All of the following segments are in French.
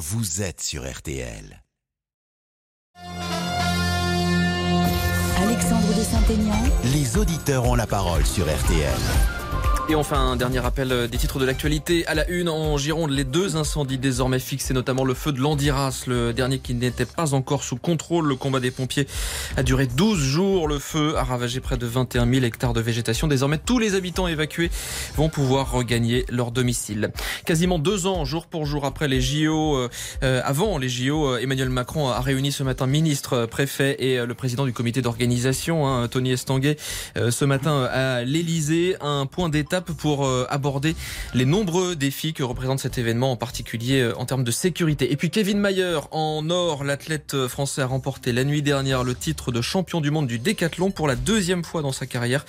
vous êtes sur RTL. Alexandre de Saint-Aignan. Les auditeurs ont la parole sur RTL. Et enfin, un dernier rappel euh, des titres de l'actualité. À la une, en Gironde, les deux incendies désormais fixés, notamment le feu de Landiras, le dernier qui n'était pas encore sous contrôle. Le combat des pompiers a duré 12 jours. Le feu a ravagé près de 21 000 hectares de végétation. Désormais, tous les habitants évacués vont pouvoir regagner leur domicile. Quasiment deux ans, jour pour jour après les JO, euh, euh, avant les JO, Emmanuel Macron a réuni ce matin ministre, préfet et le président du comité d'organisation, hein, Tony Estanguet, ce matin à l'Elysée. Un point d'étape pour euh, aborder les nombreux défis que représente cet événement, en particulier euh, en termes de sécurité. Et puis Kevin Mayer, en or, l'athlète euh, français a remporté la nuit dernière le titre de champion du monde du décathlon pour la deuxième fois dans sa carrière.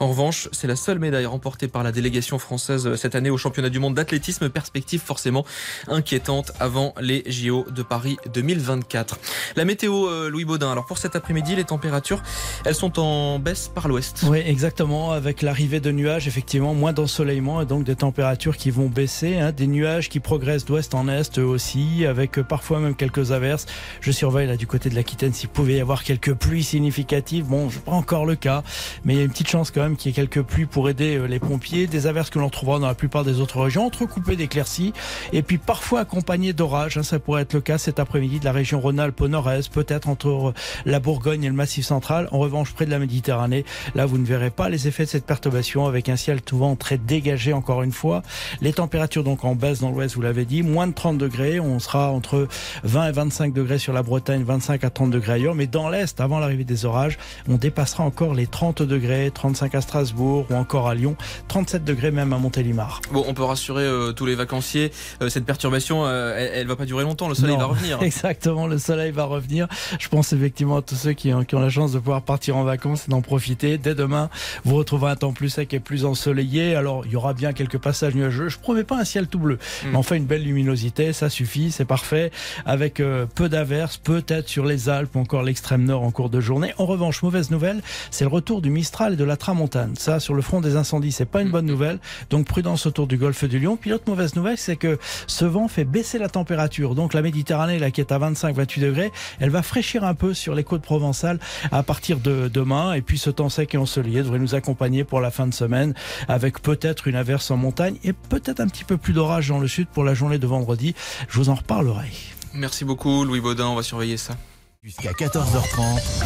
En revanche, c'est la seule médaille remportée par la délégation française cette année au championnat du monde d'athlétisme. Perspective forcément inquiétante avant les JO de Paris 2024. La météo, Louis Baudin. Alors pour cet après-midi, les températures, elles sont en baisse par l'ouest. Oui, exactement. Avec l'arrivée de nuages, effectivement, moins d'ensoleillement et donc des températures qui vont baisser. Hein. des nuages qui progressent d'ouest en est aussi, avec parfois même quelques averses. Je surveille là du côté de l'Aquitaine s'il pouvait y avoir quelques pluies significatives. Bon, c'est pas encore le cas, mais il y a une petite chance quand même qu'il y ait quelques pluies pour aider euh, les pompiers. Des averses que l'on retrouvera dans la plupart des autres régions, entrecoupées d'éclaircies et puis parfois accompagnées d'orages. Hein. ça pourrait être le cas cet après-midi de la région Rhône-Alpes au nord-est, peut-être entre euh, la Bourgogne et le Massif central. En revanche, près de la Méditerranée, là, vous ne verrez pas les effets de cette perturbation avec un ciel tout très dégagé encore une fois. Les températures donc en baisse dans l'ouest, vous l'avez dit, moins de 30 degrés. On sera entre 20 et 25 degrés sur la Bretagne, 25 à 30 degrés ailleurs. Mais dans l'est, avant l'arrivée des orages, on dépassera encore les 30 degrés, 35 à Strasbourg ou encore à Lyon, 37 degrés même à Montélimar. Bon, on peut rassurer euh, tous les vacanciers, euh, cette perturbation, euh, elle, va pas durer longtemps, le soleil va revenir. Exactement, le soleil va revenir. Je pense effectivement à tous ceux qui ont, qui ont la chance de pouvoir partir en vacances et d'en profiter. Dès demain, vous retrouverez un temps plus sec et plus ensoleillé alors, il y aura bien quelques passages nuageux. Je promets pas un ciel tout bleu, hmm. mais enfin une belle luminosité, ça suffit, c'est parfait. Avec euh, peu d'averses, peut-être sur les Alpes ou encore l'extrême nord en cours de journée. En revanche, mauvaise nouvelle, c'est le retour du Mistral et de la Tramontane. Ça, sur le front des incendies, c'est pas une bonne hmm. nouvelle. Donc prudence autour du golfe du Lion. Puis l'autre mauvaise nouvelle, c'est que ce vent fait baisser la température. Donc la Méditerranée, là, qui est à 25-28 degrés, elle va fraîchir un peu sur les côtes provençales à partir de demain. Et puis ce temps sec et ensoleillé devrait nous accompagner pour la fin de semaine avec peut-être une averse en montagne et peut-être un petit peu plus d'orage dans le sud pour la journée de vendredi. Je vous en reparlerai. Merci beaucoup Louis Baudin, on va surveiller ça. Jusqu'à 14h30.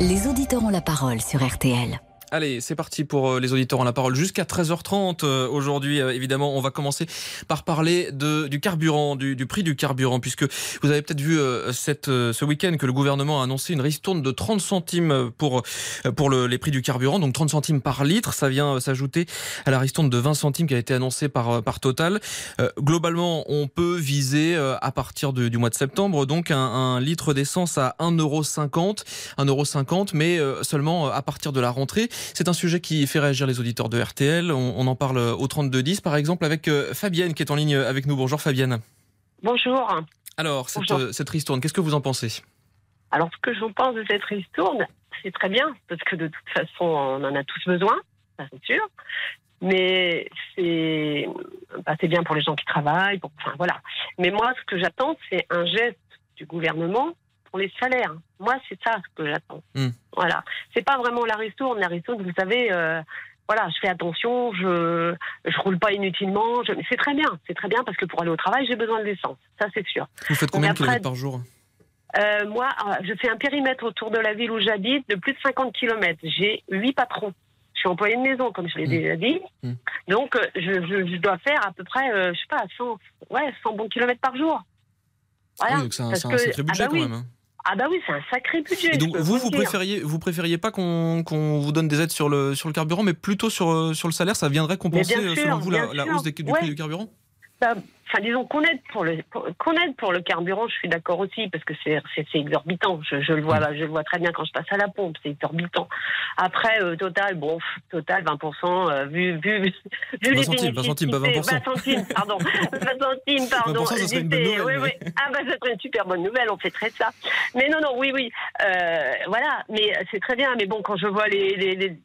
Les auditeurs ont la parole sur RTL. Allez, c'est parti pour euh, les auditeurs en la parole jusqu'à 13h30. Euh, aujourd'hui, euh, évidemment, on va commencer par parler de, du carburant, du, du prix du carburant, puisque vous avez peut-être vu cette, ce week-end que le gouvernement a annoncé une ristourne de 30 centimes pour, pour le, les prix du carburant, donc 30 centimes par litre. Ça vient s'ajouter à la ristourne de 20 centimes qui a été annoncée par, par Total. globalement, on peut viser à partir du mois de septembre donc un, un litre d'essence à 1,50€, 1,50€, mais seulement à partir de la rentrée. C'est un sujet qui fait réagir les auditeurs de RTL. On, en parle au 3210 par exemple avec euh, Fabienne qui est en ligne avec nous. Bonjour Fabienne. Bonjour. Alors, cette, cette ristourne, qu'est-ce que vous en pensez? Alors, ce que j'en pense de cette ristourne, c'est très bien, parce que de toute façon, on en a tous besoin, ça c'est sûr. Mais c'est bah, bien pour les gens qui travaillent. enfin, voilà. Mais moi, ce que j'attends, c'est un geste du gouvernement les salaires. Moi, c'est ça que j'attends. Hmm. Voilà. C'est pas vraiment la ristourne. La ristourne, vous savez, euh, voilà, je fais attention, je je roule pas inutilement. C'est très bien, c'est très bien parce que pour aller au travail, j'ai besoin de l'essence. Ça, c'est sûr. Vous faites combien de kilomètres par jour? euh, Moi, euh, je fais un périmètre autour de la ville où j'habite de plus de 50 kilomètres. J'ai huit patrons. Je suis employé de maison, comme je l'ai hmm. déjà dit. Hmm. Donc, je, je, dois faire à peu près, je sais pas, 100, ouais, 100 bons kilomètres par jour. Voilà. Ah oui, donc c'est un, un, sacré budget ah bah quand même. Hein. Ah bah oui, c'est un sacré budget. Et donc vous, vous préfériez, vous préfériez pas qu'on vous donne des aides sur le, sur le carburant, mais plutôt sur, euh, sur le salaire, ça viendrait compenser, euh, selon vous, la, hausse du prix du carburant? Enfin, disons qu'on aide pour le qu'on aide pour le carburant, je suis d'accord aussi parce que c'est c'est exorbitant. Je, je, le vois je le vois très bien quand je passe à la pompe, c'est exorbitant. Après euh, total, bon, total 20 euh, vu vu vu 20 les centimes, 20 centimes, pas 20 20 centimes, pardon, 20 centimes, pardon. 20 ça une bonne nouvelle, oui, oui. Ah bah ça serait une super bonne nouvelle, on fait très ça. Mais non non, oui oui, euh, voilà, mais c'est très bien. Mais bon, quand je vois les les, les,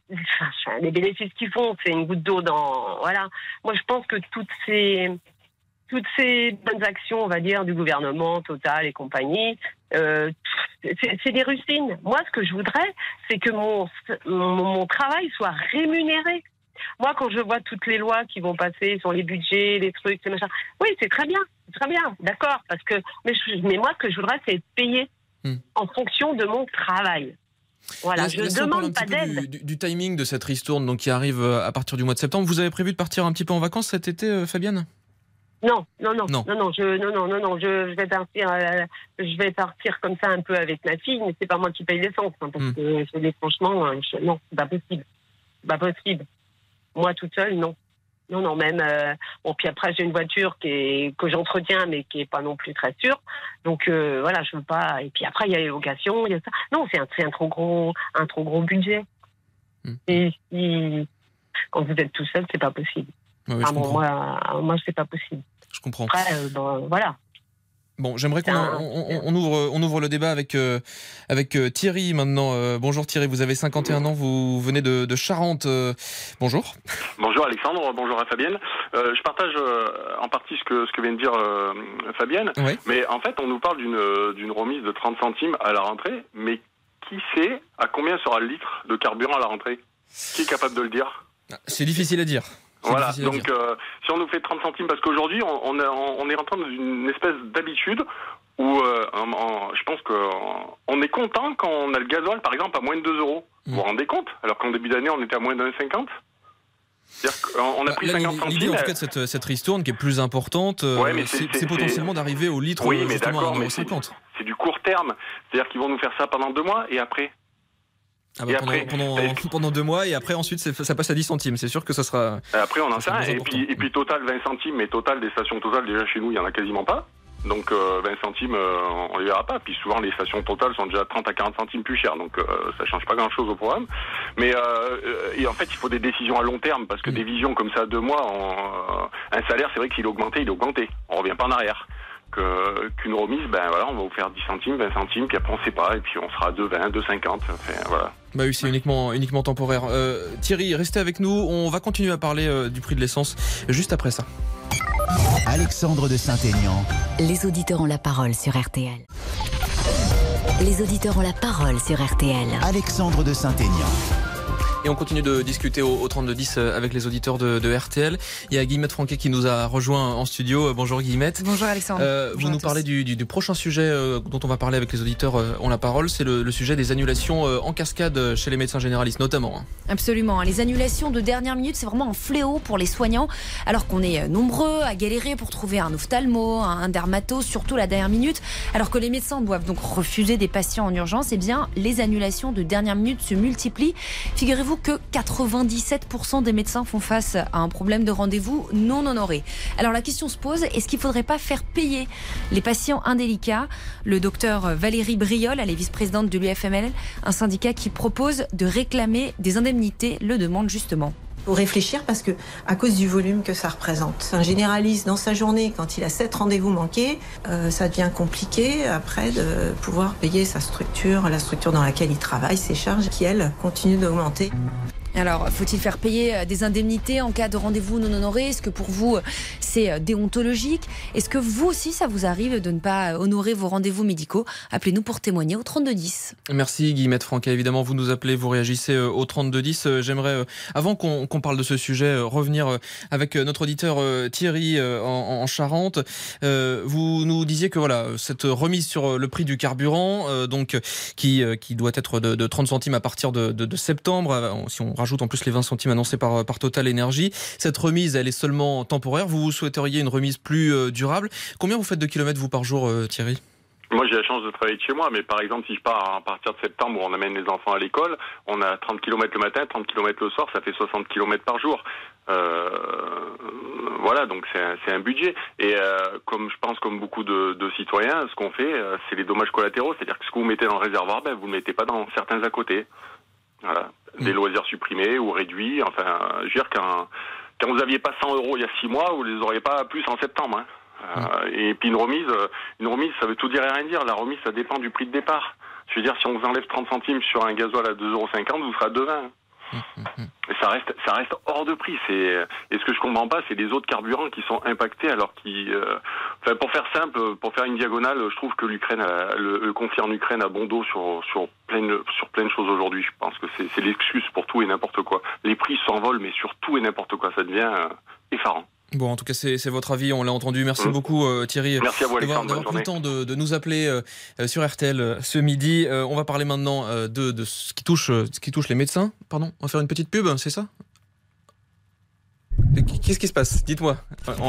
les bénéfices qu'ils font, c'est une goutte d'eau dans voilà. Moi, je pense que toutes ces toutes ces bonnes actions, on va dire, du gouvernement, Total et compagnie, euh, c'est des rustines. Moi, ce que je voudrais, c'est que mon, mon, travail soit rémunéré. Moi, quand je vois toutes les lois qui vont passer sur les budgets, les trucs, les machins, oui, c'est très bien, très bien, d'accord, parce que, mais, je- mais moi, ce que je voudrais, c'est être payé Hmm. en fonction de mon travail. Voilà, Là, je ne demande pas d'aide. du, du- du timing de cette ristourne donc, qui arrive euh, à partir du mois de septembre. Vous avez prévu de partir un petit peu en vacances cet été, euh, Fabienne? Non, non, non, Non. non, non, je, non, non, non, non, je, je vais partir, euh, je vais partir comme ça un peu avec ma fille, mais c'est pas moi qui paye l'essence, hein, parce Hmm. que je dis franchement, euh, je- non, c'est pas possible, pas possible. Moi toute seule, non, non, non, même. euh, bon, puis après j'ai une voiture qui est que j'entretiens, mais qui est pas non plus très sûre, donc euh, voilà, je veux pas. Et puis après il y a les locations, il y a ça. Non, c'est un, c'est un trop gros, un trop gros budget. Hmm. Et si quand vous êtes tout seul, c'est pas possible. Ouais, ouais, Ah je, bon, comprends, moi, moi c'est pas possible. je comprends. Après, euh, bon, voilà. Bon, j'aimerais qu'on Ah. on, on- on ouvre, on ouvre le débat avec, euh, avec euh, Thierry maintenant. Euh, bonjour Thierry, vous avez 51 ans, vous venez de, de Charente. euh, bonjour. Bonjour Alexandre, bonjour à Fabienne. Euh, je partage euh, en partie ce que, ce que vient de dire euh, Fabienne, mais en fait on nous parle d'une euh, d'une remise de 30 centimes à la rentrée, mais qui sait à combien sera le litre de carburant à la rentrée? Qui est capable de le dire? C'est difficile à dire. Voilà, donc euh, si on nous fait 30 centimes, parce qu'aujourd'hui on, on, est- on est rentré dans une espèce d'habitude où euh, en- en- je pense qu'on est content quand on a le gasoil par exemple à moins de 2 euros. Vous Mm. vous rendez compte? Alors qu'en début d'année on était à moins de 1,50 c'est-à-dire qu'on a Bah, pris 50 L'idée centimes. en tout cas de cette, cette ristourne qui est plus importante, euh, Ouais, c'est- potentiellement d'arriver au litre Oui, euh, mais justement à d'accord, mais 1,50€. c'est du court terme. C'est-à-dire qu'ils vont nous faire ça pendant deux mois et après. Ah bah, pendant, après, pendant, est-ce- pendant deux mois et après ensuite ça passe à 10 centimes. C'est sûr que ça sera. Après, on en Ça, Et puis, important. et puis Total 20 centimes, mais Total, des stations Total, déjà chez nous, il y en a quasiment pas. Donc euh, 20 centimes, euh, on les verra pas. Puis souvent, les stations Total sont déjà 30 à 40 centimes plus chères. Donc euh, ça change pas grand-chose au programme. Mais euh, et en fait, il faut des décisions à long terme parce que Mm. des visions comme ça à deux mois, on, un salaire, c'est vrai qu'il augmenté, il augmenté. On revient pas en arrière. Qu'une remise, ben voilà, on va vous faire 10 centimes, 20 centimes, puis après on sait pas, et puis on sera à 2,20, 2,50. Enfin, voilà. Bah oui, c'est uniquement, uniquement temporaire. Euh, Thierry, restez avec nous. On va continuer à parler euh, du prix de l'essence juste après ça. Alexandre de Saint-Aignan. Les auditeurs ont la parole sur RTL. Les auditeurs ont la parole sur RTL. Alexandre de Saint-Aignan. Et on continue de discuter au, au 3210 euh, avec les auditeurs de, de RTL. Il y a Guillemette Franquet qui nous a rejoint en studio. Euh, Bonjour Guillemette. Bonjour Alexandre. Euh, Bonjour vous nous parlez du, du- du prochain sujet euh, dont on va parler avec les auditeurs euh, ont la parole, c'est le, le sujet des annulations en cascade chez les médecins généralistes notamment. hein. Absolument. Les annulations de dernière minute, c'est vraiment un fléau pour les soignants, alors qu'on est nombreux à galérer pour trouver un ophtalmo, un dermato, surtout la dernière minute. Alors que les médecins doivent donc refuser des patients en urgence, eh bien, les annulations de dernière minute se multiplient. Figurez-vous que 97% des médecins font face à un problème de rendez-vous non honoré. Alors la question se pose, est-ce qu'il ne faudrait pas faire payer les patients indélicats? Le docteur Valérie Briol, elle est vice-présidente de l'UFML, un syndicat qui propose de réclamer des indemnités, le demande justement. Faut réfléchir parce que à cause du volume que ça représente. Un généraliste dans sa journée, quand il a sept rendez-vous manqués, euh, ça devient compliqué après de pouvoir payer sa structure, la structure dans laquelle il travaille, ses charges qui elles continuent d'augmenter. Alors, faut-il faire payer euh, des indemnités en cas de rendez-vous non honoré? Est-ce que pour vous, euh, c'est euh, déontologique? Est-ce que vous aussi, ça vous arrive de ne pas honorer vos rendez-vous médicaux? Appelez-nous pour témoigner au 3210. Merci Guillemette Franquet. Évidemment, vous nous appelez, vous réagissez au 3210. Euh, J'aimerais, avant qu'on parle de ce sujet, revenir avec notre auditeur Thierry en, en Charente. Vous nous disiez que voilà, cette remise sur le prix du carburant, donc qui qui doit être de, de 30 centimes à partir de, de- septembre, si on rajoute en plus les 20 centimes annoncés par Total Énergie, cette remise, elle est seulement temporaire. Vous souhaiteriez une remise plus euh, durable. Combien vous faites de kilomètres vous par jour, euh, Thierry? Moi, j'ai la chance de travailler de chez moi, mais par exemple, si je pars à partir de septembre où on amène les enfants à l'école, on a 30 km le matin, 30 km le soir, ça fait 60 km par jour. Euh, voilà, donc c'est un, budget. Et comme je pense, comme beaucoup de, citoyens, ce qu'on fait, c'est les dommages collatéraux. C'est-à-dire que ce que vous mettez dans le réservoir, ben, vous ne le mettez pas dans certains à côté. Voilà. Des Mm. loisirs supprimés ou réduits. Enfin, je veux dire, quand, quand vous aviez pas 100 euros il y a 6 mois, vous les auriez pas plus en septembre. hein. Euh, et puis une remise, euh, une remise, ça veut tout dire et rien dire. La remise, ça dépend du prix de départ. Je veux dire, si on vous enlève 30 centimes sur un gasoil à 2,50 euros, vous serez à 2,20. Ça reste, ça reste hors de prix. C'est, et ce que je comprends pas, c'est les autres carburants qui sont impactés alors qu'ils, euh, enfin, pour faire simple, pour faire une diagonale, je trouve que l'Ukraine, le, le conflit en Ukraine a bon dos sur, sur plein, sur plein de choses aujourd'hui. Je pense que c'est, c'est l'excuse pour tout et n'importe quoi. Les prix s'envolent, mais sur tout et n'importe quoi. Ça devient euh, effarant. Bon, en tout cas, c'est votre avis, on l'a entendu. Merci Mhm. beaucoup, euh, Thierry. Merci à vous, d'avoir pris le temps de, de nous appeler euh, euh, sur RTL euh, ce midi. On va parler maintenant de, de ce, qui touche, ce qui touche les médecins. Pardon, on va faire une petite pub, c'est ça? Qu'est-ce qui se passe? Dites-moi.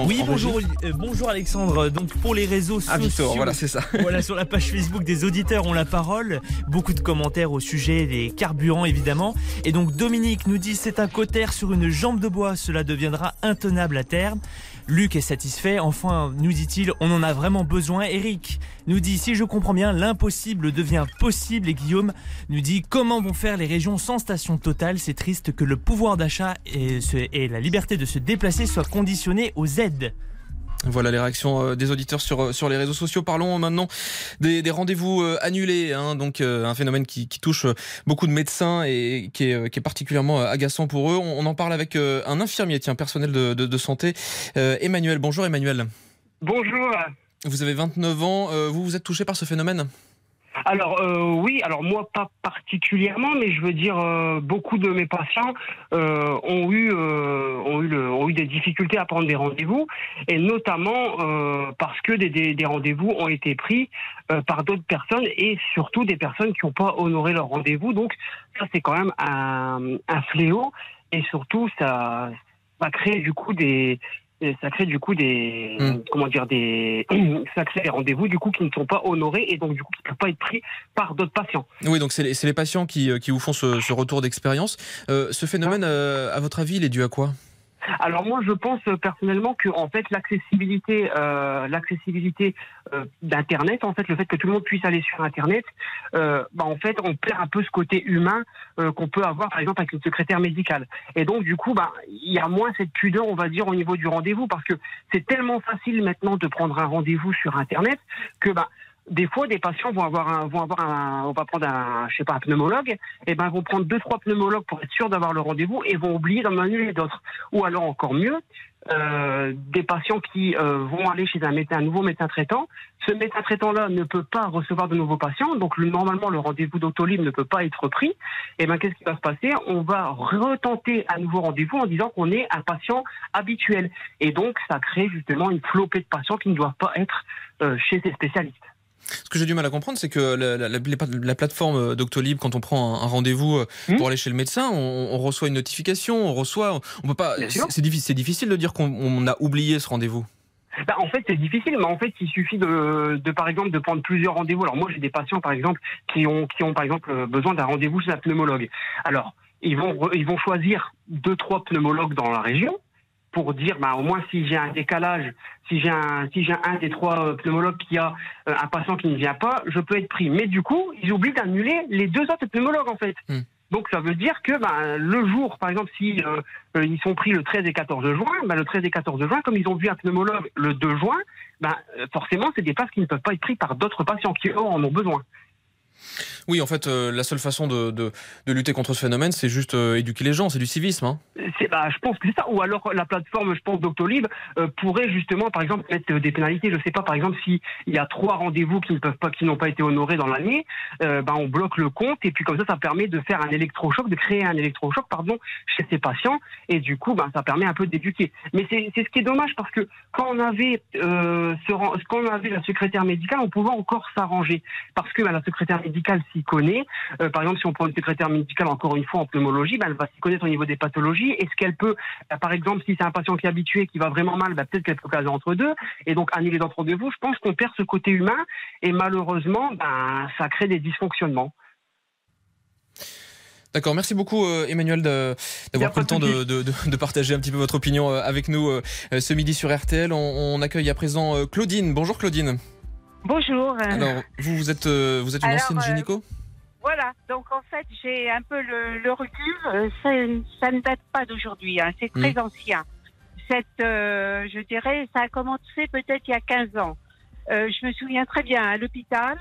Oui, bonjour, euh, bonjour Alexandre. Donc pour les réseaux Ah, sociaux, Victor, voilà, c'est ça. voilà, sur la page Facebook des auditeurs ont la parole. Beaucoup de commentaires au sujet des carburants évidemment. Et donc Dominique nous dit c'est un cotère sur une jambe de bois, cela deviendra intenable à terme. Luc est satisfait. Enfin, nous dit-il, on en a vraiment besoin. Eric nous dit si je comprends bien, l'impossible devient possible. Et Guillaume nous dit comment vont faire les régions sans station totale? C'est triste que le pouvoir d'achat et, la liberté de se déplacer soient conditionnés aux aides. Voilà les réactions euh, des auditeurs sur, euh, sur les réseaux sociaux. Parlons maintenant des, des rendez-vous euh, annulés, hein, donc un phénomène qui, qui touche beaucoup de médecins et qui est, qui est particulièrement agaçant pour eux. On, on en parle avec un infirmier, tiens, personnel de, de, de santé, euh, Emmanuel. Bonjour Emmanuel. Bonjour. Vous avez 29 ans, vous vous êtes touché par ce phénomène? Alors euh, oui, alors moi pas particulièrement, mais je veux dire euh, beaucoup de mes patients euh, ont eu euh, ont eu le- ont eu des difficultés à prendre des rendez-vous et notamment euh, parce que des, rendez-vous ont été pris par d'autres personnes et surtout des personnes qui n'ont pas honoré leur rendez-vous. Donc ça c'est quand même un, un fléau et surtout ça ça crée du coup des ça crée du coup des comment dire des ça crée des rendez-vous du coup qui ne sont pas honorés et donc du coup qui ne peuvent pas être pris par d'autres patients. Oui, donc c'est les, patients qui, euh, qui vous font ce, ce retour d'expérience. Euh, ce phénomène, euh, à votre avis, il est dû à quoi? Alors moi, je pense euh, personnellement que en fait l'accessibilité, euh, l'accessibilité euh, d'Internet, en fait le fait que tout le monde puisse aller sur Internet, euh, bah, en fait on perd un peu ce côté humain euh, qu'on peut avoir par exemple avec une secrétaire médicale. Et donc du coup, bah il y a moins cette pudeur, on va dire, au niveau du rendez-vous parce que c'est tellement facile maintenant de prendre un rendez-vous sur Internet que bah des fois, des patients vont avoir un, vont avoir un, on va prendre un, je sais pas, un pneumologue, et ben, vont prendre deux, trois pneumologues pour être sûr d'avoir le rendez-vous et vont oublier d'en annuler d'autres. Ou alors, encore mieux, euh, des patients qui euh, vont aller chez un médecin, un nouveau médecin traitant. Ce médecin traitant-là ne peut pas recevoir de nouveaux patients, donc le- normalement le rendez-vous d'autolib ne peut pas être pris. Et ben qu'est-ce qui va se passer? On va retenter un nouveau rendez-vous en disant qu'on est un patient habituel. Et donc ça crée justement une flopée de patients qui ne doivent pas être euh, chez ces spécialistes. Ce que j'ai du mal à comprendre, c'est que la, la- la- la plateforme euh, Doctolib, quand on prend un, un rendez-vous euh, Hmm pour aller chez le médecin, on, on reçoit une notification, on reçoit, on peut pas. C'est difficile, c'est difficile de dire qu'on on a oublié ce rendez-vous. Bah, en fait, c'est difficile, mais en fait, il suffit de, de par exemple, de prendre plusieurs rendez-vous. Alors moi, j'ai des patients, par exemple, qui ont, qui ont par exemple, euh, besoin d'un rendez-vous chez un pneumologue. Alors, ils vont, ils vont choisir deux, trois pneumologues dans la région pour dire, bah, au moins, si j'ai un décalage, si j'ai un, si j'ai un des trois euh, pneumologues qui a euh, un patient qui ne vient pas, je peux être pris. Mais du coup, ils oublient d'annuler les deux autres pneumologues, en fait. Donc ça veut dire que ben, le jour, par exemple, si euh, euh, ils sont pris le 13 et 14 juin, ben, le 13 et 14 juin, comme ils ont vu un pneumologue le 2 juin, ben, euh, forcément, c'est des places qui ne peuvent pas être prises par d'autres patients qui eux, en ont besoin. Oui, en fait, euh, la seule façon de, de- lutter contre ce phénomène, c'est juste euh, éduquer les gens, c'est du civisme. hein. Bah, je pense que c'est ça. Ou alors la plateforme, je pense, Doctolib euh, pourrait justement, par exemple, mettre euh, des pénalités. Je sais pas, par exemple, s'il y a trois rendez-vous qui ne peuvent pas, qui n'ont pas été honorés dans l'année, ben, on bloque le compte et puis comme ça, ça permet de faire un électrochoc, de créer un électrochoc, pardon, chez ces patients. Et du coup, ben, ça permet un peu d'éduquer. Mais c'est, ce qui est dommage parce que quand on avait ce, quand on avait la secrétaire médicale, on pouvait encore s'arranger parce que ben, la secrétaire médicale s'y connaît. Euh, par exemple, si on prend une secrétaire médicale encore une fois en pneumologie, ben, elle va s'y connaître au niveau des pathologies. Est-ce qu'elle peut, ben, par exemple, si c'est un patient qui est habitué, qui va vraiment mal, ben, peut-être qu'elle peut caser entre deux et donc annuler d'autres rendez-vous. Je pense qu'on perd ce côté humain et malheureusement, ben, ça crée des dysfonctionnements. D'accord, merci beaucoup euh, Emmanuel d'avoir pris le temps de, de- de- de partager un petit peu votre opinion euh, avec nous euh, ce midi sur RTL. On, on accueille à présent Claudine. Bonjour Claudine. Bonjour. Alors, vous, vous êtes, euh, vous êtes une Alors, ancienne euh, gynéco Voilà, donc en fait j'ai un peu le, le recul. Euh, ça ne date pas d'aujourd'hui, hein, c'est très Mm. ancien. Cette, euh, je dirais, ça a commencé peut-être il y a 15 ans. Euh, je me souviens très bien à l'hôpital,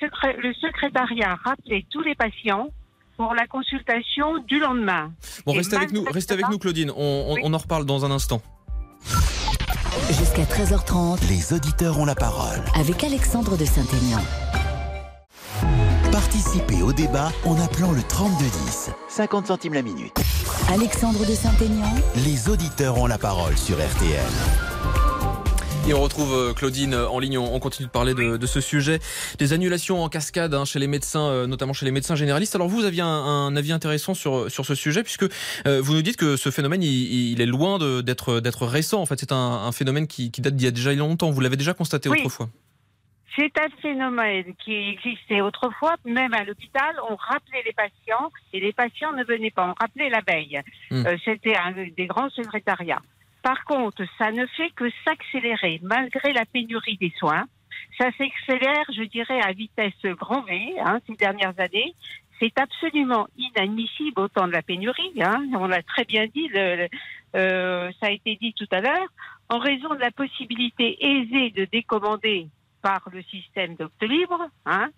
secré- le secrétariat rappelait tous les patients pour la consultation du lendemain. Bon, restez avec nous, restez avec nous, Claudine. On, on- on en reparle dans un instant. Jusqu'à 13h30 Les auditeurs ont la parole. avec Alexandre de Saint-Aignan. Participez au débat en appelant le 3210. 50 centimes la minute. Alexandre de Saint-Aignan. Les auditeurs ont la parole sur RTL. Et on retrouve euh, Claudine euh, en ligne. On on continue de parler de, de ce sujet des annulations en cascade hein, chez les médecins, euh, notamment chez les médecins généralistes. Alors vous, vous aviez un, un avis intéressant sur sur ce sujet puisque euh, vous nous dites que ce phénomène il, il est loin d'être récent. En fait, c'est un, un phénomène qui, qui date d'il y a déjà longtemps. Vous l'avez déjà constaté Oui. autrefois. C'est un phénomène qui existait autrefois, même à l'hôpital, on rappelait les patients et les patients ne venaient pas. On rappelait la veille. Hmm. Euh, C'était un des grands secrétariats. Par contre, ça ne fait que s'accélérer malgré la pénurie des soins. Ça s'accélère, je dirais, à vitesse grand V hein, ces dernières années. C'est absolument inadmissible au temps de la pénurie. Hein. On l'a très bien dit, euh, ça a été dit tout à l'heure. En raison de la possibilité aisée de décommander par le système Doctolibre. Hein.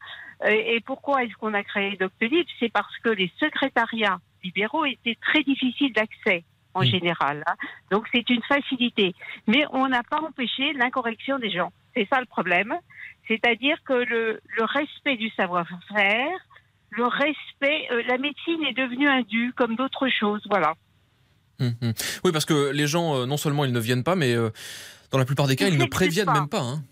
Et, et pourquoi est-ce qu'on a créé Doctolibre C'est parce que les secrétariats libéraux étaient très difficiles d'accès en général. hein. Donc c'est une facilité. Mais on n'a pas empêché l'incorrection des gens. C'est ça le problème. C'est-à-dire que le, le respect du savoir-faire, le respect, euh, la médecine est devenue un dû comme d'autres choses. Voilà. Hum. Oui, parce que les gens, euh, non seulement ils ne viennent pas, mais euh, dans la plupart des cas, Ils ils ne préviennent pas. même pas. hein.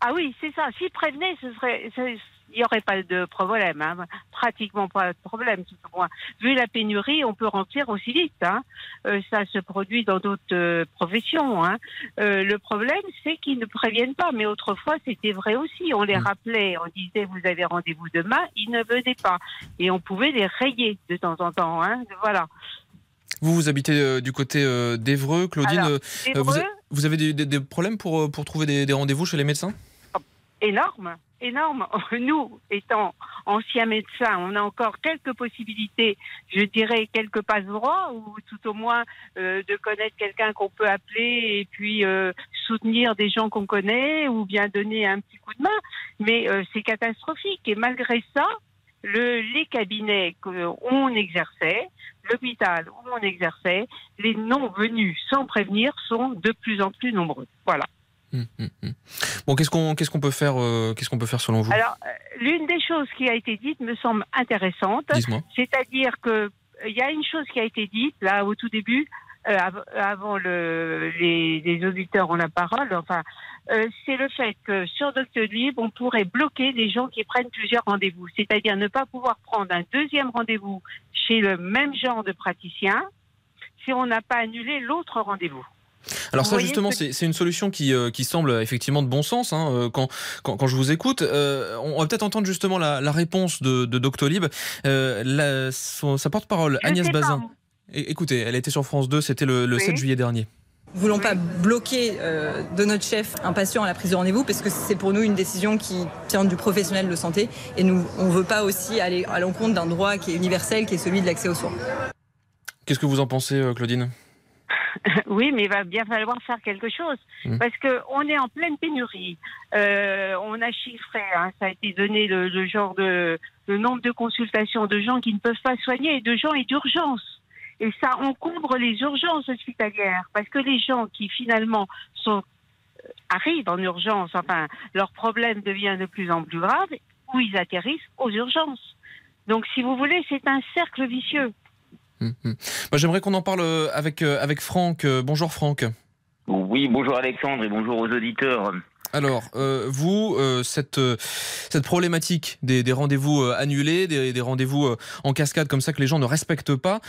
Ah oui, c'est ça. S'ils prévenaient, ce serait, ce- il n'y aurait pas de problème. hein. Pratiquement pas de problème, tout au moins. Vu la pénurie, on peut remplir aussi vite. hein. Euh, ça se produit dans d'autres euh, professions. hein. Euh, le problème, c'est qu'ils ne préviennent pas. Mais autrefois, c'était vrai aussi. On les rappelait, on disait vous avez rendez-vous demain, ils ne venaient pas. Et on pouvait les rayer de temps en temps. Voilà. Vous, vous habitez du côté d'Evreux, Claudine. Alors, vous, a- Évreux- vous avez des, des- des problèmes pour, pour trouver des, des rendez-vous chez les médecins? Énorme, énorme. Nous, étant anciens médecins, on a encore quelques possibilités, je dirais quelques passe droits, ou tout au moins euh, de connaître quelqu'un qu'on peut appeler et puis euh, soutenir des gens qu'on connaît, ou bien donner un petit coup de main. Mais euh, c'est catastrophique. Et malgré ça, le, les cabinets qu'on exerçait, l'hôpital où on exerçait, les non venus sans prévenir sont de plus en plus nombreux. Voilà. Hum, hum, hum. Bon, qu'est-ce qu'on qu'est-ce qu'on peut faire euh, Qu'est-ce qu'on peut faire selon vous? Alors, euh, l'une des choses qui a été dite me semble intéressante, c'est-à-dire que euh, il y a une chose qui a été dite là au tout début, euh, av- avant le, les, les auditeurs ont la parole. Enfin, euh, c'est le fait que sur Doctolib, on pourrait bloquer les gens qui prennent plusieurs rendez-vous, c'est-à-dire ne pas pouvoir prendre un deuxième rendez-vous chez le même genre de praticien si on n'a pas annulé l'autre rendez-vous. Alors ça justement, c'est une solution qui, euh, qui semble effectivement de bon sens hein, euh, quand, quand, quand je vous écoute. Euh, on va peut-être entendre justement la, la réponse de, de Doctolib. Euh, la- son- sa porte-parole, Agnès pas, Bazin. Écoutez, elle était sur France 2, c'était le, le Oui. 7 juillet dernier. Nous voulons pas bloquer euh, de notre chef un patient à la prise de rendez-vous parce que c'est pour nous une décision qui tient du professionnel de santé et nous on veut pas aussi aller à l'encontre d'un droit qui est universel qui est celui de l'accès aux soins. Qu'est-ce que vous en pensez, Claudine? Oui, mais il va bien falloir faire quelque chose Mhm. parce que on est en pleine pénurie. Euh, on a chiffré, hein, ça a été donné le, le genre de le nombre de consultations de gens qui ne peuvent pas soigner et de gens et d'urgence. Et ça encombre les urgences hospitalières parce que les gens qui finalement sont euh, arrivent en urgence, enfin leur problème devient de plus en plus grave, où ils atterrissent aux urgences. Donc, si vous voulez, c'est un cercle vicieux. Hum, hum. Bah, J'aimerais qu'on en parle euh, avec, euh, avec Franck. Euh, Bonjour Franck. Oui, bonjour Alexandre et bonjour aux auditeurs. Alors, euh, vous, euh, cette, euh, cette problématique des, des rendez-vous annulés, des, des rendez-vous en cascade comme ça que les gens ne respectent pas,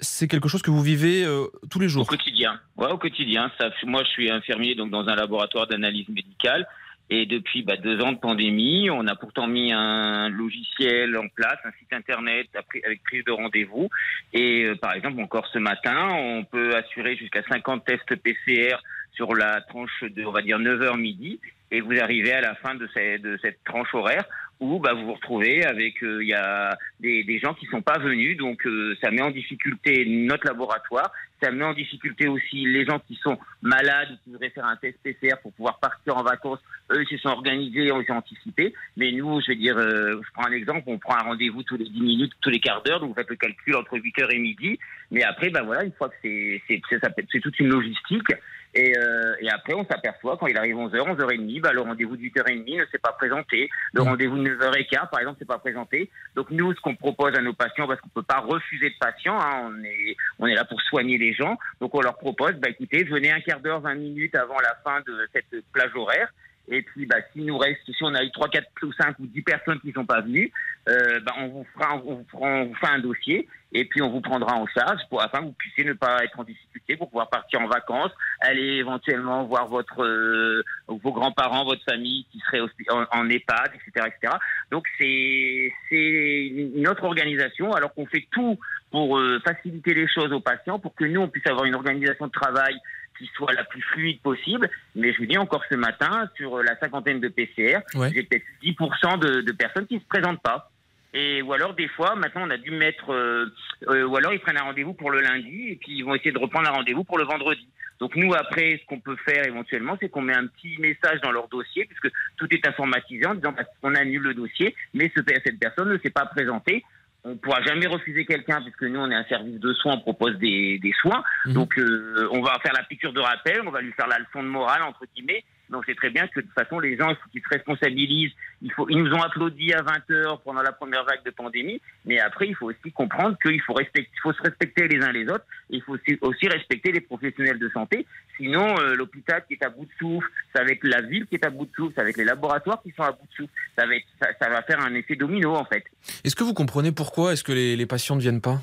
c'est quelque chose que vous vivez tous les Au jours quotidien. Ouais, au quotidien. Ça, moi, je suis infirmier donc dans un laboratoire d'analyse médicale. Et depuis bah, deux ans de pandémie, on a pourtant mis un logiciel en place, un site internet avec prise de rendez-vous. Et euh, par exemple, encore ce matin, on peut assurer jusqu'à 50 tests PCR sur la tranche de, on va dire, 9h midi, et vous arrivez à la fin de, de cette tranche horaire où bah, vous vous retrouvez avec euh, il y a des, des, gens qui sont pas venus, donc euh, ça met en difficulté notre laboratoire, ça met en difficulté aussi les gens qui sont malades ou qui voudraient faire un test PCR pour pouvoir partir en vacances. Eux, ils se sont organisés, ils ont anticipé. Mais nous, je vais dire, euh, je prends un exemple, on prend un rendez-vous tous les 10 minutes, tous les quarts d'heure, donc vous faites le calcul entre 8h et midi. Mais après, ben voilà, une fois que c'est c'est toute une logistique. Et, euh, et, après, on s'aperçoit quand il arrive 11h, 11h30, bah, le rendez-vous de 8h30 ne s'est pas présenté. Le mmh. rendez-vous de 9h15, par exemple, ne s'est pas présenté. Donc nous, ce qu'on propose à nos patients, parce qu'on peut pas refuser de patients, hein, on, est, on est là pour soigner les gens. Donc on leur propose, bah, écoutez, venez un quart d'heure, 20 minutes avant la fin de cette plage horaire. Et puis, bah, s'il nous reste, si on a eu 3, 4 ou 5 ou 10 personnes qui ne sont pas venues, euh, bah, on, vous fera, on, vous fait un dossier et puis on vous prendra en charge pour, afin que vous puissiez ne pas être en difficulté pour pouvoir partir en vacances, aller éventuellement voir votre, euh, vos grands-parents, votre famille qui serait en, en EHPAD, etc., etc. Donc c'est une autre organisation alors qu'on fait tout pour euh, faciliter les choses aux patients, pour que nous on puisse avoir une organisation de travail qui soit la plus fluide possible. Mais je vous dis encore ce matin, sur la cinquantaine de PCR, j'ai peut-être 10% de, de, personnes qui ne se présentent pas. Et ou alors des fois, maintenant on a dû mettre, euh, euh, ou alors ils prennent un rendez-vous pour le lundi et puis ils vont essayer de reprendre un rendez-vous pour le vendredi. Donc nous après, ce qu'on peut faire éventuellement, c'est qu'on met un petit message dans leur dossier puisque tout est informatisé en disant bah, qu'on annule le dossier, mais ce, cette personne ne s'est pas présentée on ne pourra jamais refuser quelqu'un puisque nous on est un service de soins, on propose des, des soins. Mhm. Donc euh, on va faire la piqûre de rappel, on va lui faire la leçon de morale entre guillemets. Donc c'est très bien que de toute façon les gens il faut qu'ils se responsabilisent. Il faut, ils nous ont applaudi à 20 heures pendant la première vague de pandémie, mais après il faut aussi comprendre qu'il faut respecter, il faut se respecter les uns les autres. il faut aussi, respecter les professionnels de santé. Sinon euh, l'hôpital qui est à bout de souffle, va être la ville qui est à bout de souffle, va être les laboratoires qui sont à bout de souffle. Ça va être, ça, va faire un effet domino en fait. Est-ce que vous comprenez pourquoi est-ce que les, les patients ne viennent pas?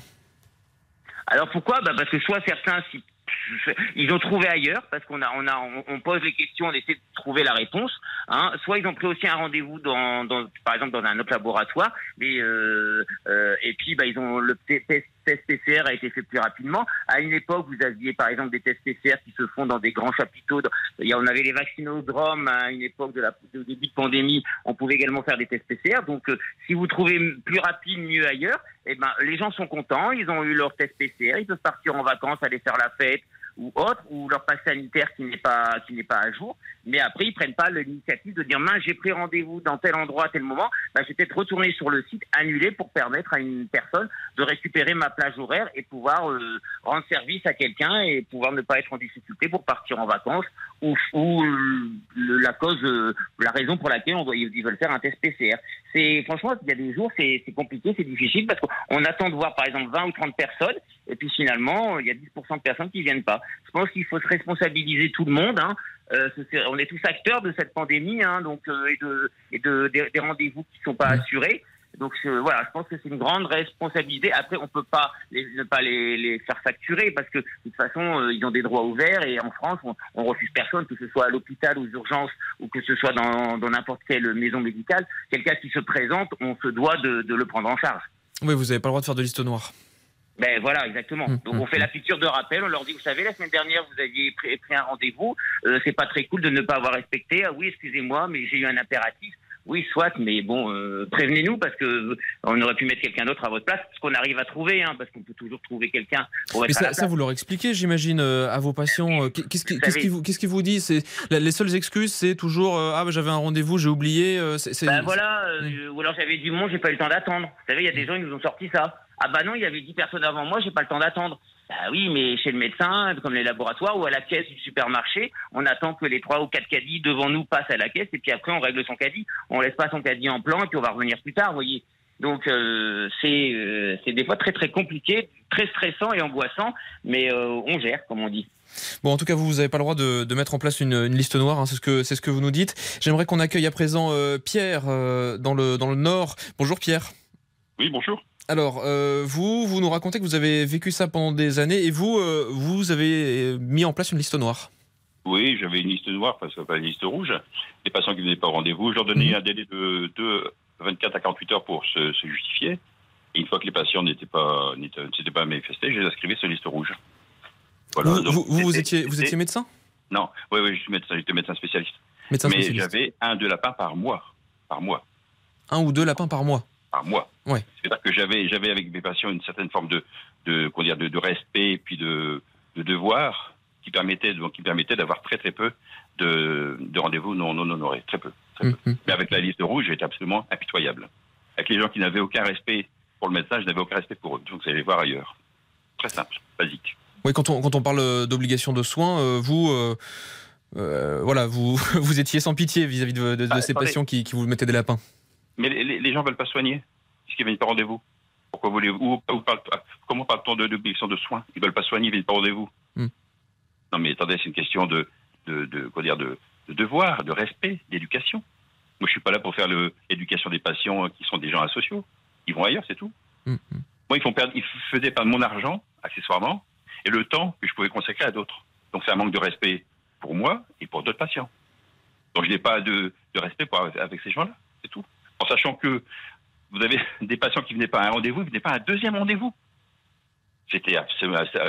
Alors pourquoi? Bah Parce que soit certains ils ont trouvé ailleurs parce qu'on a, on a, on, pose les questions, on essaie de trouver la réponse. Hein. Soit ils ont pris aussi un rendez-vous dans, dans, par exemple, dans un autre laboratoire, mais euh, euh, et puis bah, ils ont le test, PCR a été fait plus rapidement. À une époque, vous aviez par exemple des tests PCR qui se font dans des grands chapiteaux. On avait les vaccinodromes à une époque de la de début de pandémie. On pouvait également faire des tests PCR. Donc, euh, si vous trouvez plus rapide, mieux ailleurs, eh ben, les gens sont contents. Ils ont eu leur test PCR. Ils peuvent partir en vacances, aller faire la fête, ou autre, ou leur passe sanitaire qui n'est pas qui n'est pas à jour. Mais après, ils prennent pas l'initiative de dire mince, j'ai pris rendez-vous dans tel endroit à tel moment. Bah, je vais peut-être retourner sur le site, annuler pour permettre à une personne de récupérer ma plage horaire et pouvoir euh, rendre service à quelqu'un et pouvoir ne pas être en difficulté pour partir en vacances ou, ou la cause, euh, la raison pour laquelle on doit, ils veulent faire un test PCR. C'est franchement, il y a des jours, c'est compliqué, c'est difficile parce qu'on attend de voir par exemple 20 ou 30 personnes et puis finalement, il y a 10% de personnes qui viennent pas. Je pense qu'il faut se responsabiliser tout le monde. Hein. Euh, on est tous acteurs de cette pandémie, hein, donc euh, et de, et de des, rendez-vous qui sont pas assurés. Donc voilà, je pense que c'est une grande responsabilité. Après, on peut pas les, ne pas les, les, faire facturer parce que de toute façon, euh, ils ont des droits ouverts et en France, on, on refuse personne, que ce soit à l'hôpital aux urgences ou que ce soit dans n'importe quelle maison médicale. Quelqu'un qui se présente, on se doit de, de le prendre en charge. Oui, vous n'avez pas le droit de faire de liste noire. Ben voilà, exactement. Mmh, Donc on mmh, fait la mmh. piqûre de rappel, on leur dit, vous savez, la semaine dernière, vous aviez pris, un rendez-vous, euh, c'est pas très cool de ne pas avoir respecté. Ah oui, excusez-moi, mais j'ai eu un impératif. Oui, soit, mais bon, euh, prévenez-nous parce que euh, on aurait pu mettre quelqu'un d'autre à votre place, ce qu'on arrive à trouver, hein, parce qu'on peut toujours trouver quelqu'un pour être ça, ça, vous leur expliquez, j'imagine, à vos patients. Qu'est-ce qui, qu vous, qu C'est les seules excuses, c'est toujours ah bah, j'avais un rendez-vous, j'ai oublié. Ben voilà, ou alors j'avais du monde, j'ai pas eu le temps d'attendre. Vous savez, il y a des gens qui nous ont sorti ça. Ah bah non, il y avait 10 personnes avant moi, j'ai pas le temps d'attendre. Bah oui, mais chez le médecin, comme les laboratoires ou à la caisse du supermarché, on attend que les trois ou quatre caddies devant nous passent à la caisse et puis après on règle son caddie. On laisse pas son caddie en plan et puis on va revenir plus tard, vous voyez. Donc euh, c'est euh, c'est des fois très très compliqué, très stressant et angoissant, mais euh, on gère comme on dit. Bon, en tout cas, vous, vous n'avez pas le droit de, de, mettre en place une, une liste noire, hein, c'est ce que c'est ce que vous nous dites. J'aimerais qu'on accueille à présent Pierre dans le dans le Nord. Bonjour Pierre. Oui, bonjour. Alors, euh, vous, vous nous racontez que vous avez vécu ça pendant des années et vous, euh, vous avez mis en place une liste noire. Oui, j'avais une liste noire, parce que pas une liste rouge. Les patients qui ne venaient pas au rendez-vous, je leur donnais mhm. un délai de, 24 à 48 heures pour se, justifier. Et une fois que les patients n'étaient pas, n'étaient pas manifestés, je les inscrivais sur liste rouge. Voilà. Vous, vous, étiez, vous étiez médecin? Non, oui, oui, je suis médecin, j'étais médecin spécialiste. Médecin Mais j'avais un, deux lapins par mois. Par mois. Un ou deux lapins par mois. Par mois. Ouais. C'est-à-dire que j'avais, j'avais avec mes patients une certaine forme de, de, dire, de, de respect et puis de, de devoir qui permettait, donc, qui permettait d'avoir très très peu de, de rendez-vous non, non honorés. Très peu. très peu. Mhm. Mais avec la liste rouge, j'étais absolument impitoyable. Avec les gens qui n'avaient aucun respect pour le médecin, je n'avais aucun respect pour eux. Donc, vous allez voir ailleurs. Très simple, basique. Oui, quand on, quand on parle euh, d'obligation de soins, euh, vous, euh, euh, voilà, vous, vous étiez sans pitié vis-à-vis de, de- de Ah, ces patients qui, qui vous mettaient des lapins. Mais les, gens veulent pas soigner, puisqu'ils viennent pas rendez-vous. Pourquoi voulez-vous Comment parle-t-on de d'obligation de soins? Ils veulent pas soigner, ils viennent pas rendez-vous. Hmm. Non, mais attendez, c'est une question de, de, de- quoi dire, de, de devoir, de respect, d'éducation. Moi, je suis pas là pour faire l'éducation des patients euh, qui sont des gens asociaux. Ils vont ailleurs, c'est tout. Hmm, Moi, ils font perdre, ils faisaient perdre mon argent, accessoirement, et le temps que je pouvais consacrer à d'autres. Donc, c'est un manque de respect pour moi et pour d'autres patients. Donc, je n'ai pas de, de respect pour, avec ces gens-là, c'est tout. En sachant que vous avez des patients qui venaient pas à un rendez-vous, ils venaient pas à un deuxième rendez-vous. C'était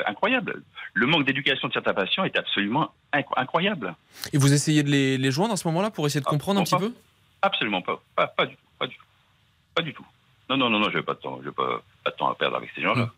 incroyable. Le manque d'éducation de certains patients était absolument inc- incroyable. Et vous essayez de les, les joindre à ce moment-là pour essayer de comprendre un petit peu? Absolument pas. Pas, pas du tout. Pas du tout. Pas du tout. Non, non, non, non, j'avais pas de temps. J'ai pas, pas de temps à perdre avec ces gens-là.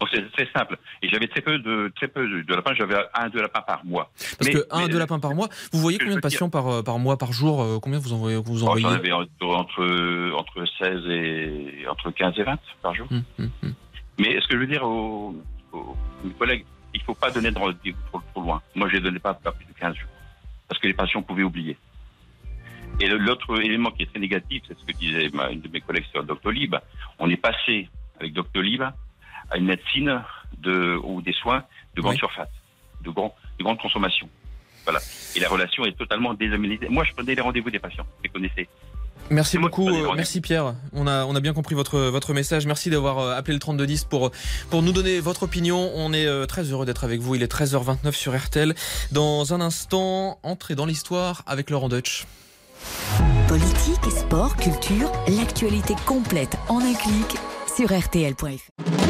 Donc c'est très simple. Et j'avais très peu de très peu de, de lapins. J'avais un, deux lapins par mois. Parce Mais- que un, mais- deux lapins par mois, vous voyez combien de dire- patients par, euh, par mois, par jour euh, Combien vous envoyez, vous Oh, envoyez J'en avais entre, entre, entre 16 et entre 15 et 20 par jour. Hum, hum, hum. Mais ce que je veux dire aux, aux- mes collègues, il ne faut pas donner de rendez-vous trop, trop loin. Moi, je ne donnais pas, pas plus de 15 jours. Parce que les patients pouvaient oublier. Et l'autre élément qui est très négatif, c'est ce que disait une de mes collègues sur Doctolib. On est passé avec Doctolib à une médecine de, ou des soins de grande Oui. surface, de, grand, de grande consommation. Voilà. Et la relation est totalement déshabilitée. Moi, je prenais les rendez-vous des patients. Je les connaissais. Merci beaucoup, merci Pierre. On a, on a bien compris votre, votre message. Merci d'avoir euh, appelé le 3210 pour, pour nous donner votre opinion. On est euh, très heureux d'être avec vous. Il est 13h29 sur RTL. Dans un instant, entrez dans l'histoire avec Laurent Deutsch. Politique, sport, culture, l'actualité complète en un clic sur rtl.fr.